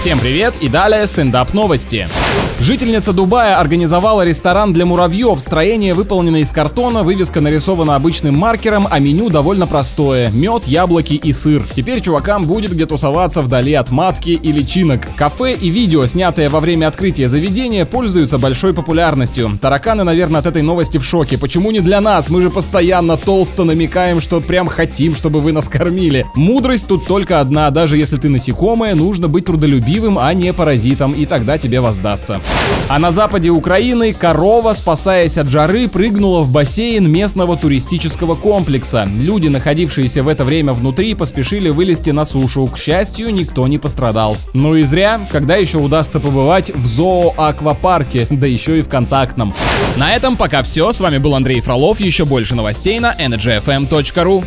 Всем привет и далее стендап новости. Жительница Дубая организовала ресторан для муравьев. Строение выполнено из картона, вывеска нарисована обычным маркером, а меню довольно простое. Мед, яблоки и сыр. Теперь чувакам будет где тусоваться вдали от матки и личинок. Кафе и видео, снятые во время открытия заведения, пользуются большой популярностью. Тараканы, наверное, от этой новости в шоке. Почему не для нас? Мы же постоянно толсто намекаем, что прям хотим, чтобы вы нас кормили. Мудрость тут только одна. Даже если ты насекомое, нужно быть трудолюбивым, а не паразитом, и тогда тебе воздастся. А на западе Украины корова, спасаясь от жары, прыгнула в бассейн местного туристического комплекса. Люди, находившиеся в это время внутри, поспешили вылезти на сушу. К счастью, никто не пострадал. Ну и зря, когда еще удастся побывать в зооаквапарке, да еще и в контактном. На этом пока все. С вами был Андрей Фролов. Еще больше новостей на energyfm.ru.